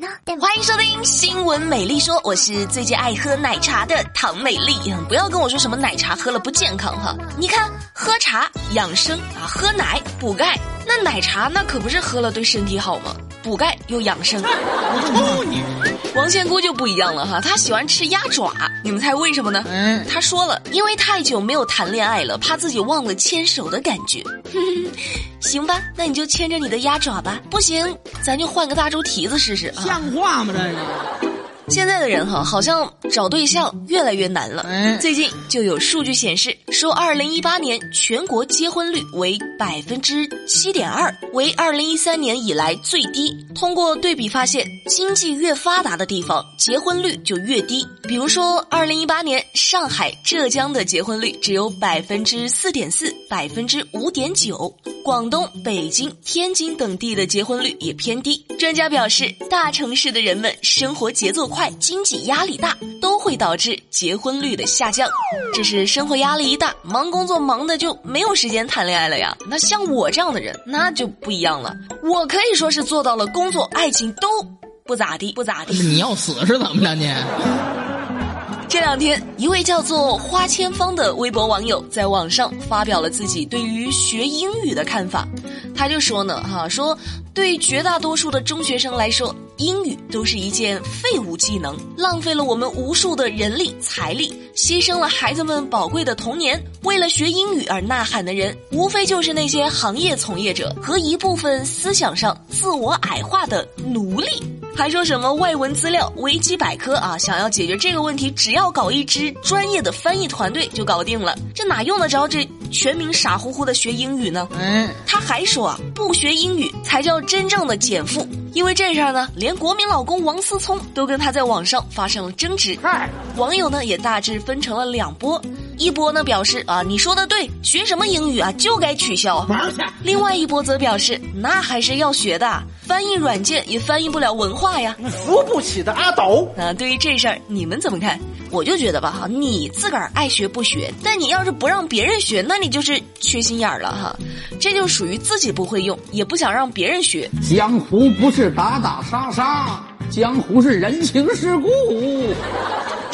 欢迎收听新闻美丽说，我是最近爱喝奶茶的唐美丽。不要跟我说什么奶茶喝了不健康哈，你看喝茶养生啊，喝奶补钙，那奶茶那可不是喝了对身体好吗？补钙又养生。王仙姑就不一样了哈，她喜欢吃鸭爪，你们猜为什么呢？嗯，她说了，因为太久没有谈恋爱了，怕自己忘了牵手的感觉。行吧，那你就牵着你的鸭爪吧。不行，咱就换个大猪蹄子试试。像话吗？这个。现在的人哈，好像找对象越来越难了。最近就有数据显示，说二零一八年全国结婚率为百分之七点二，为二零一三年以来最低。通过对比发现，经济越发达的地方，结婚率就越低。比如说，二零一八年上海、浙江的结婚率只有百分之四点四、百分之五点九。广东、北京、天津等地的结婚率也偏低。专家表示，大城市的人们生活节奏快，经济压力大，都会导致结婚率的下降。这是生活压力一大，忙工作忙的就没有时间谈恋爱了呀。那像我这样的人，那就不一样了。我可以说是做到了工作、爱情都不咋地，不咋地。你要死是怎么着你？这两天，一位叫做花千芳的微博网友在网上发表了自己对于学英语的看法。他就说呢，哈，说对绝大多数的中学生来说，英语都是一件废物技能，浪费了我们无数的人力财力，牺牲了孩子们宝贵的童年。为了学英语而呐喊的人，无非就是那些行业从业者和一部分思想上自我矮化的奴隶。还说什么外文资料、维基百科啊？想要解决这个问题，只要搞一支专业的翻译团队就搞定了。这哪用得着这全民傻乎乎的学英语呢？嗯，他还说啊，不学英语才叫真正的减负。因为这事儿呢，连国民老公王思聪都跟他在网上发生了争执。网友呢也大致分成了两波，一波呢表示啊，你说的对，学什么英语啊就该取消。另外一波则表示，那还是要学的。翻译软件也翻译不了文化呀！扶不起的阿斗。啊对于这事儿，你们怎么看？我就觉得吧，哈，你自个儿爱学不学，但你要是不让别人学，那你就是缺心眼儿了哈。这就属于自己不会用，也不想让别人学。江湖不是打打杀杀，江湖是人情世故。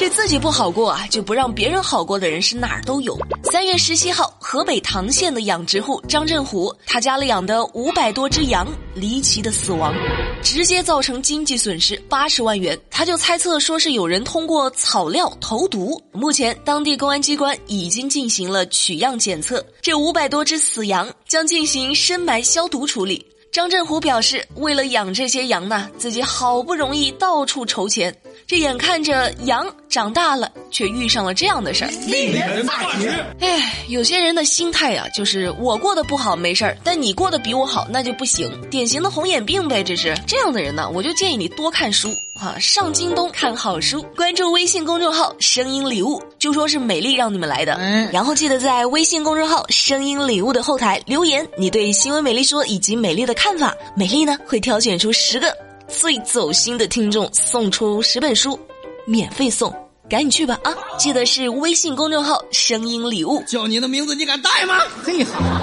这自己不好过啊，就不让别人好过的人是哪儿都有。三月十七号，河北唐县的养殖户张振虎，他家里养的五百多只羊离奇的死亡，直接造成经济损失八十万元。他就猜测说是有人通过草料投毒。目前，当地公安机关已经进行了取样检测，这五百多只死羊将进行深埋消毒处理。张振虎表示，为了养这些羊呢，自己好不容易到处筹钱。这眼看着羊长大了，却遇上了这样的事儿。令人大吉。哎，有些人的心态呀，就是我过得不好没事儿，但你过得比我好那就不行，典型的红眼病呗。这是这样的人呢，我就建议你多看书啊，上京东看好书，关注微信公众号“声音礼物”，就说是美丽让你们来的。嗯，然后记得在微信公众号“声音礼物”的后台留言，你对新闻美丽说以及美丽的看法，美丽呢会挑选出十个。最走心的听众送出十本书，免费送，赶紧去吧啊！记得是微信公众号“声音礼物”。叫你的名字，你敢带吗？嘿哈，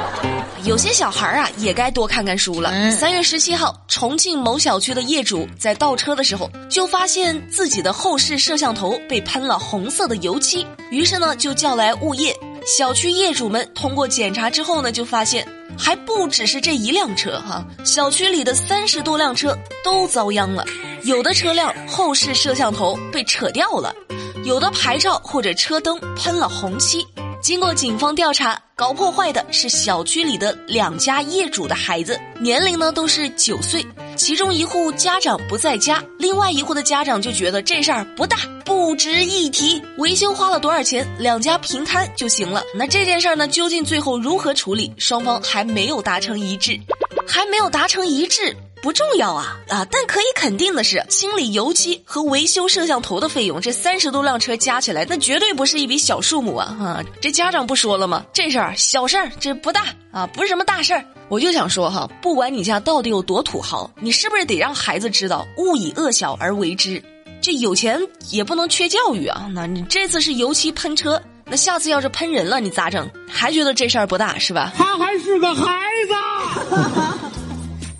有些小孩啊，也该多看看书了。三月十七号，重庆某小区的业主在倒车的时候，就发现自己的后视摄像头被喷了红色的油漆，于是呢，就叫来物业。小区业主们通过检查之后呢，就发现。还不只是这一辆车哈，小区里的三十多辆车都遭殃了，有的车辆后视摄像头被扯掉了，有的牌照或者车灯喷了红漆。经过警方调查，搞破坏的是小区里的两家业主的孩子，年龄呢都是九岁。其中一户家长不在家，另外一户的家长就觉得这事儿不大，不值一提。维修花了多少钱，两家平摊就行了。那这件事儿呢，究竟最后如何处理，双方还没有达成一致，还没有达成一致。不重要啊啊！但可以肯定的是，清理油漆和维修摄像头的费用，这三十多辆车加起来，那绝对不是一笔小数目啊！啊，这家长不说了吗？这事儿小事儿，这不大啊，不是什么大事儿。我就想说哈，不管你家到底有多土豪，你是不是得让孩子知道勿以恶小而为之？这有钱也不能缺教育啊！那你这次是油漆喷车，那下次要是喷人了，你咋整？还觉得这事儿不大是吧？他还是个孩子。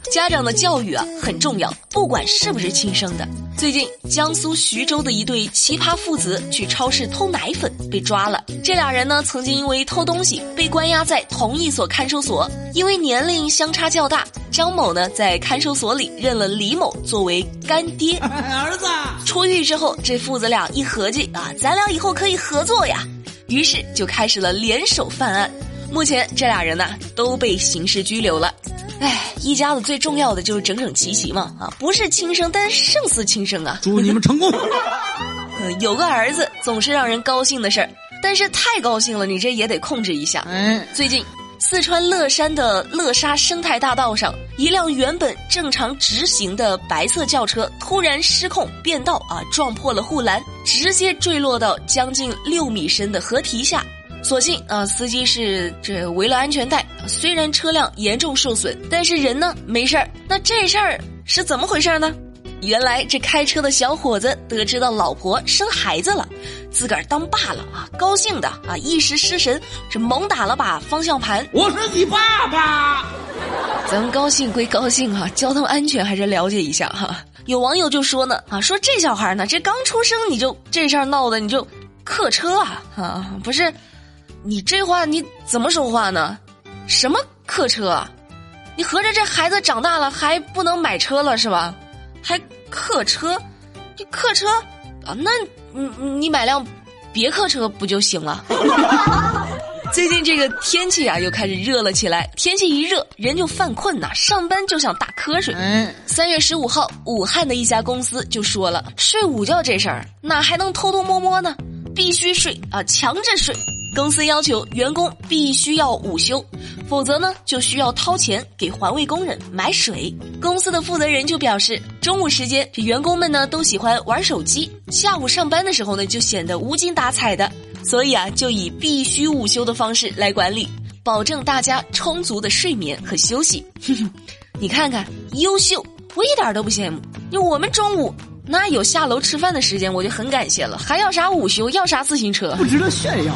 家长的教育啊很重要，不管是不是亲生的。最近，江苏徐州的一对奇葩父子去超市偷奶粉被抓了。这俩人呢，曾经因为偷东西被关押在同一所看守所，因为年龄相差较大，张某呢在看守所里认了李某作为干爹。儿子出狱之后，这父子俩一合计啊，咱俩以后可以合作呀，于是就开始了联手犯案。目前这俩人呢都被刑事拘留了。哎，一家子最重要的就是整整齐齐嘛啊，不是亲生，但胜似亲生啊。祝你们成功。有个儿子总是让人高兴的事儿，但是太高兴了，你这也得控制一下。嗯，最近，四川乐山的乐沙生态大道上，一辆原本正常直行的白色轿车突然失控变道啊，撞破了护栏，直接坠落到将近六米深的河堤下。所幸啊，司机是这围了安全带，虽然车辆严重受损，但是人呢没事儿。那这事儿是怎么回事呢？原来这开车的小伙子得知到老婆生孩子了，自个儿当爸了啊，高兴的啊一时失神，这猛打了把方向盘。我是你爸爸。咱们高兴归高兴啊，交通安全还是了解一下哈。有网友就说呢啊，说这小孩呢，这刚出生你就这事儿闹的，你就客车啊啊不是。你这话你怎么说话呢？什么客车？啊？你合着这孩子长大了还不能买车了是吧？还客车？这客车啊？那你你买辆别克车不就行了？最近这个天气啊又开始热了起来，天气一热人就犯困呐，上班就想打瞌睡。嗯，三月十五号，武汉的一家公司就说了，睡午觉这事儿哪还能偷偷摸摸呢？必须睡啊，强制睡。公司要求员工必须要午休，否则呢就需要掏钱给环卫工人买水。公司的负责人就表示，中午时间这员工们呢都喜欢玩手机，下午上班的时候呢就显得无精打采的，所以啊就以必须午休的方式来管理，保证大家充足的睡眠和休息。你看看，优秀，我一点都不羡慕。因为我们中午。那有下楼吃饭的时间，我就很感谢了。还要啥午休？要啥自行车？不值得炫耀。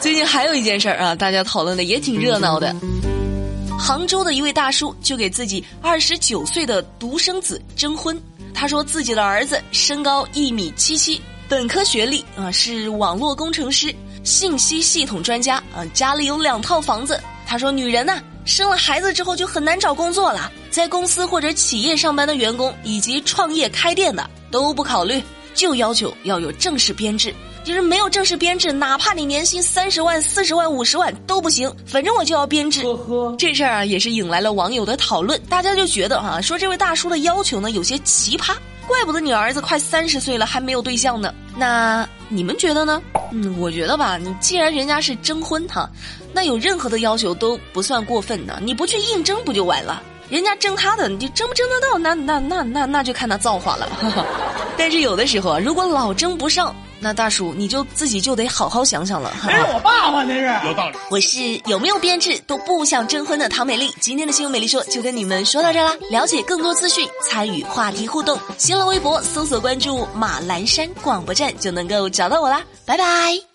最近还有一件事儿啊，大家讨论的也挺热闹的。杭州的一位大叔就给自己二十九岁的独生子征婚。他说自己的儿子身高一米七七，本科学历啊，是网络工程师、信息系统专家啊，家里有两套房子。他说女人呢？生了孩子之后就很难找工作了，在公司或者企业上班的员工以及创业开店的都不考虑，就要求要有正式编制。就是没有正式编制，哪怕你年薪三十万、四十万、五十万都不行，反正我就要编制。呵呵，这事儿啊也是引来了网友的讨论，大家就觉得哈，说这位大叔的要求呢有些奇葩，怪不得你儿子快三十岁了还没有对象呢。那你们觉得呢？嗯，我觉得吧，你既然人家是征婚哈。那有任何的要求都不算过分的，你不去应征不就完了？人家争他的，你争不争得到？那那那那那就看他造化了。但是有的时候啊，如果老争不上，那大叔你就自己就得好好想想了。这是我爸爸，那是有道理。我是有没有编制都不想征婚的唐美丽。今天的新闻美丽说就跟你们说到这啦。了解更多资讯，参与话题互动，新浪微博搜索关注马栏山广播站就能够找到我啦。拜拜。